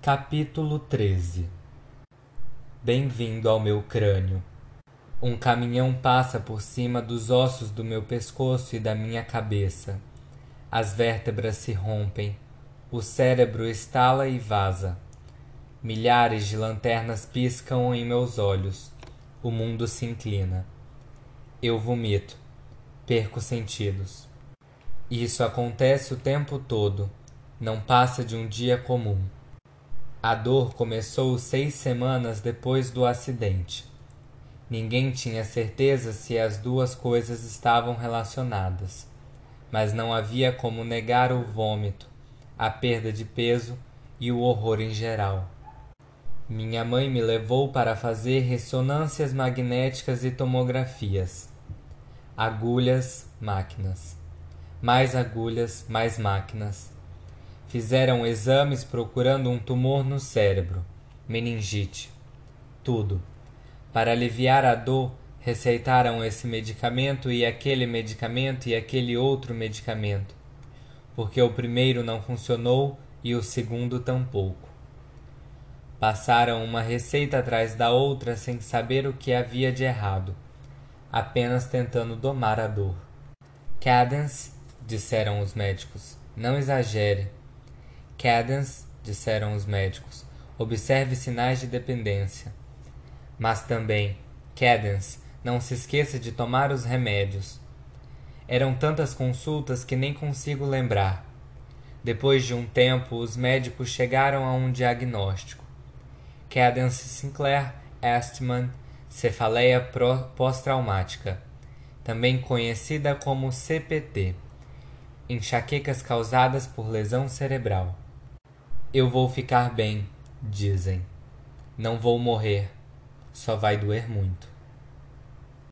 Capítulo 13 Bem-vindo ao meu crânio. Um caminhão passa por cima dos ossos do meu pescoço e da minha cabeça. As vértebras se rompem. O cérebro estala e vaza. Milhares de lanternas piscam em meus olhos. O mundo se inclina. Eu vomito. Perco sentidos. Isso acontece o tempo todo. Não passa de um dia comum. A dor começou seis semanas depois do acidente. Ninguém tinha certeza se as duas coisas estavam relacionadas, mas não havia como negar o vômito, a perda de peso e o horror em geral. Minha mãe me levou para fazer ressonâncias magnéticas e tomografias. Agulhas, máquinas. Mais agulhas, mais máquinas. Fizeram exames procurando um tumor no cérebro, meningite. Tudo. Para aliviar a dor, receitaram esse medicamento e aquele medicamento e aquele outro medicamento, porque o primeiro não funcionou e o segundo tampouco. Passaram uma receita atrás da outra sem saber o que havia de errado, apenas tentando domar a dor. Cadence, disseram os médicos, não exagere. Cadence, disseram os médicos, observe sinais de dependência. Mas também, Cadence, não se esqueça de tomar os remédios. Eram tantas consultas que nem consigo lembrar. Depois de um tempo, os médicos chegaram a um diagnóstico. Cadence Sinclair Estman, cefaleia pós-traumática, também conhecida como CPT, enxaquecas causadas por lesão cerebral. Eu vou ficar bem, dizem. Não vou morrer só vai doer muito.